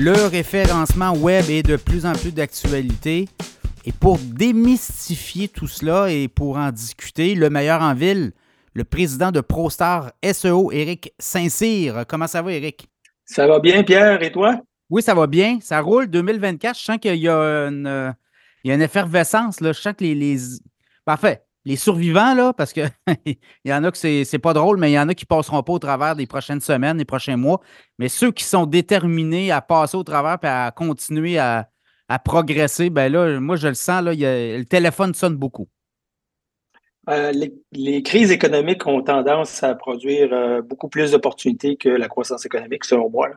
Le référencement web est de plus en plus d'actualité. Et pour démystifier tout cela et pour en discuter, le meilleur en ville, le président de ProStar SEO, Éric Saint-Cyr. Comment ça va, Éric? Ça va bien, Pierre, et toi? Oui, ça va bien. Ça roule 2024. Je sens qu'il y a une, il y a une effervescence. Là. Je sens que les. les... Parfait les survivants, là, parce qu'il y en a que c'est pas drôle, mais il y en a qui passeront pas au travers des prochaines semaines, des prochains mois. Mais ceux qui sont déterminés à passer au travers et à continuer à, progresser, ben là, moi, je le sens, le téléphone sonne beaucoup. Euh, les, crises économiques ont tendance à produire euh, beaucoup plus d'opportunités que la croissance économique, selon moi.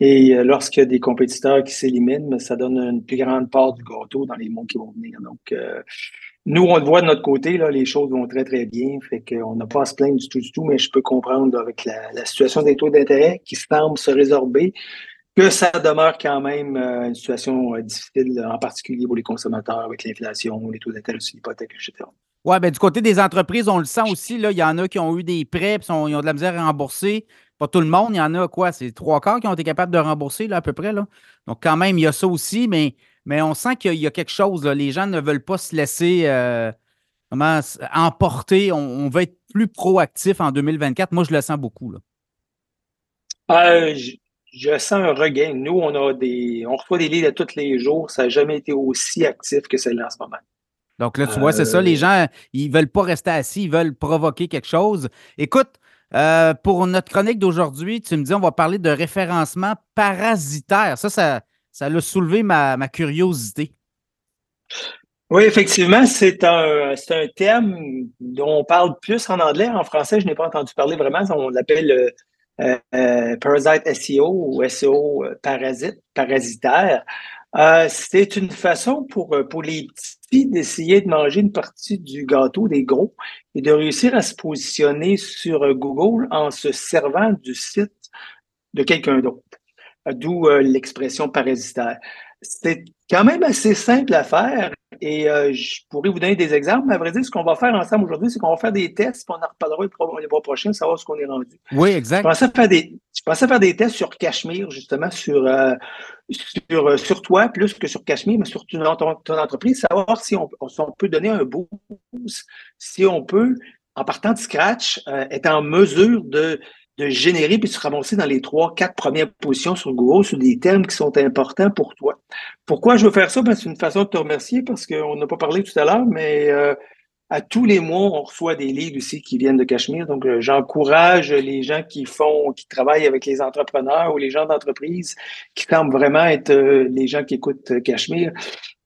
Et euh, lorsqu'il y a des compétiteurs qui s'éliminent, ça donne une plus grande part du gâteau dans les mois qui vont venir. Donc, nous, on le voit de notre côté, là, les choses vont très, très bien. Fait qu'on n'a pas à se plaindre du tout, du tout, mais je peux comprendre avec la, situation des taux d'intérêt qui semble se résorber que ça demeure quand même euh, une situation euh, difficile, en particulier pour les consommateurs avec l'inflation, les taux d'intérêt sur l'hypothèque, etc. Oui, bien, du côté des entreprises, on le sent aussi. Là, il y en a qui ont eu des prêts, puis ils ont de la misère à rembourser. Pas tout le monde, il y en a quoi? C'est trois quarts qui ont été capables de rembourser, là, à peu près. Donc, quand même, il y a ça aussi, mais mais on sent qu'il y a quelque chose. Les gens ne veulent pas se laisser euh, emporter. On, va être plus proactif en 2024. Moi, je le sens beaucoup. Là. Euh, je, sens un regain. Nous, on a des, on reçoit des livres tous les jours. Ça n'a jamais été aussi actif que celle-là en ce moment. Donc là, tu vois, c'est ça. Les euh, gens, ils ne veulent pas rester assis, ils veulent provoquer quelque chose. Écoute, pour notre chronique d'aujourd'hui, tu me dis, on va parler de référencement parasitaire. Ça, ça, ça a soulevé ma, curiosité. Oui, effectivement, c'est un, un thème dont on parle plus en anglais. En français, je n'ai pas entendu parler vraiment. On l'appelle euh, euh, Parasite SEO ou SEO euh, parasite, parasitaire. c'est une façon pour les petits d'essayer de manger une partie du gâteau des gros et de réussir à se positionner sur Google en se servant du site de quelqu'un d'autre d'où euh, l'expression parasitaire. C'est quand même assez simple à faire et euh, je pourrais vous donner des exemples, mais à vrai dire, ce qu'on va faire ensemble aujourd'hui, c'est qu'on va faire des tests, puis on en reparlera les mois prochains, savoir ce qu'on est rendu. Oui, exact. Je pensais faire des, je pensais faire des tests sur Cachemire, justement, sur, euh, sur, sur toi, plus que sur Cachemire, mais sur ton, ton, entreprise, savoir si on, si on, peut donner un boost, si on peut, en partant de scratch, être en mesure de de générer puis de se ramasser dans les trois, quatre premières positions sur Google sur des termes qui sont importants pour toi. Pourquoi je veux faire ça? Ben, c'est une façon de te remercier parce qu'on n'a pas parlé tout à l'heure, mais euh, à tous les mois, on reçoit des livres aussi qui viennent de Cachemire. Donc, euh, j'encourage les gens qui font, qui travaillent avec les entrepreneurs ou les gens d'entreprise qui semblent vraiment être euh, les gens qui écoutent Cachemire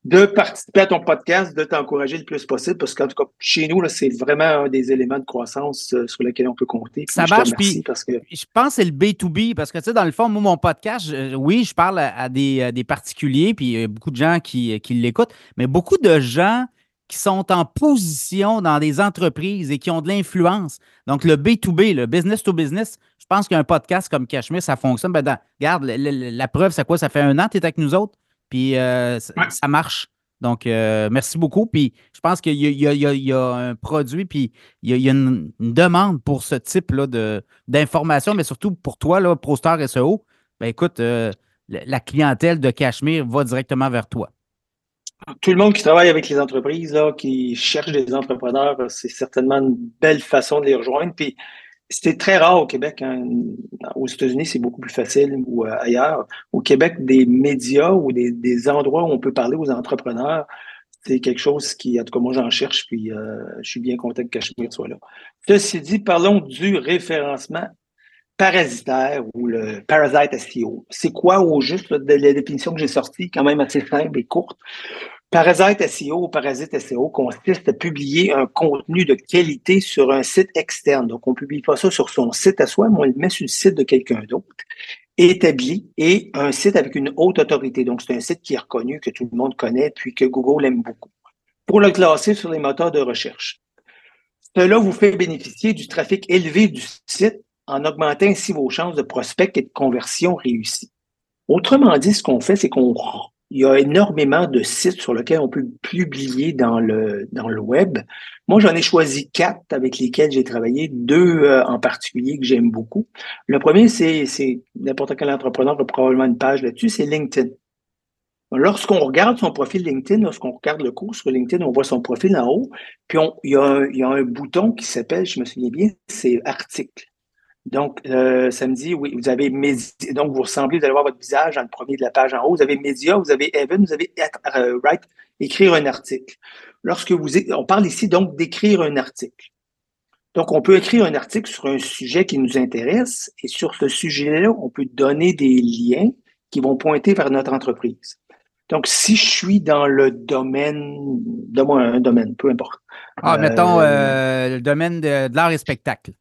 de participer à ton podcast, de t'encourager le plus possible, parce qu'en tout cas, chez nous, c'est vraiment un des éléments de croissance euh, sur lesquels on peut compter. Ça marche, puis parce que... je pense que c'est le B2B, parce que, tu sais, dans le fond, moi, mon podcast, oui, je parle à, des, des, particuliers, puis il y a beaucoup de gens qui, qui l'écoutent, mais beaucoup de gens qui sont en position dans des entreprises et qui ont de l'influence. Donc, le B2B, le business to business, je pense qu'un podcast comme Cashmere, ça fonctionne. Ben, regarde, la, preuve, c'est quoi? Ça fait un an que tu es avec nous autres. Puis euh, ça marche. Donc, euh, merci beaucoup. Puis je pense qu'il y, a un produit, puis il y a, une, demande pour ce type-là d'informations, mais surtout pour toi, là, ProStar SEO. Ben écoute, euh, la clientèle de Cachemire va directement vers toi. Tout le monde qui travaille avec les entreprises, là, qui cherche des entrepreneurs, c'est certainement une belle façon de les rejoindre. Puis c'est très rare au Québec. Hein. Aux États-Unis, c'est beaucoup plus facile ou euh, ailleurs. Au Québec, des médias ou des, endroits où on peut parler aux entrepreneurs, c'est quelque chose qui, en tout cas, moi, j'en cherche, puis euh, je suis bien content que Cachemire soit là. Ceci dit, parlons du référencement parasitaire ou le parasite SEO. C'est quoi au juste la définition que j'ai sortie, quand même assez simple et courte? Parasite SEO ou Parasite SEO consiste à publier un contenu de qualité sur un site externe. Donc, on ne publie pas ça sur son site à soi, mais on le met sur le site de quelqu'un d'autre, établi, et un site avec une haute autorité. Donc, c'est un site qui est reconnu, que tout le monde connaît, puis que Google aime beaucoup, pour le classer sur les moteurs de recherche. Cela vous fait bénéficier du trafic élevé du site en augmentant ainsi vos chances de prospect et de conversion réussie. Autrement dit, ce qu'on fait, c'est qu'on il y a énormément de sites sur lesquels on peut publier dans le, dans le web. Moi, j'en ai choisi quatre avec lesquels j'ai travaillé, deux euh, en particulier que j'aime beaucoup. Le premier, c'est, c'est n'importe quel entrepreneur a probablement une page là-dessus, c'est LinkedIn. Lorsqu'on regarde son profil LinkedIn, lorsqu'on regarde le cours sur LinkedIn, on voit son profil en haut, puis il, y a un, il y a un bouton qui s'appelle, je me souviens bien, c'est article. Donc, euh, ça me dit, oui, vous avez médias, donc vous ressemblez, vous allez voir votre visage dans le premier de la page en haut, vous avez médias, vous avez Evan, vous avez euh, write, écrire un article. Lorsque vous, on parle ici donc d'écrire un article. Donc, on peut écrire un article sur un sujet qui nous intéresse et sur ce sujet-là, on peut donner des liens qui vont pointer vers notre entreprise. Donc, si je suis dans le domaine, donne-moi un domaine, peu importe. Ah, mettons euh, le domaine de l'art et spectacle.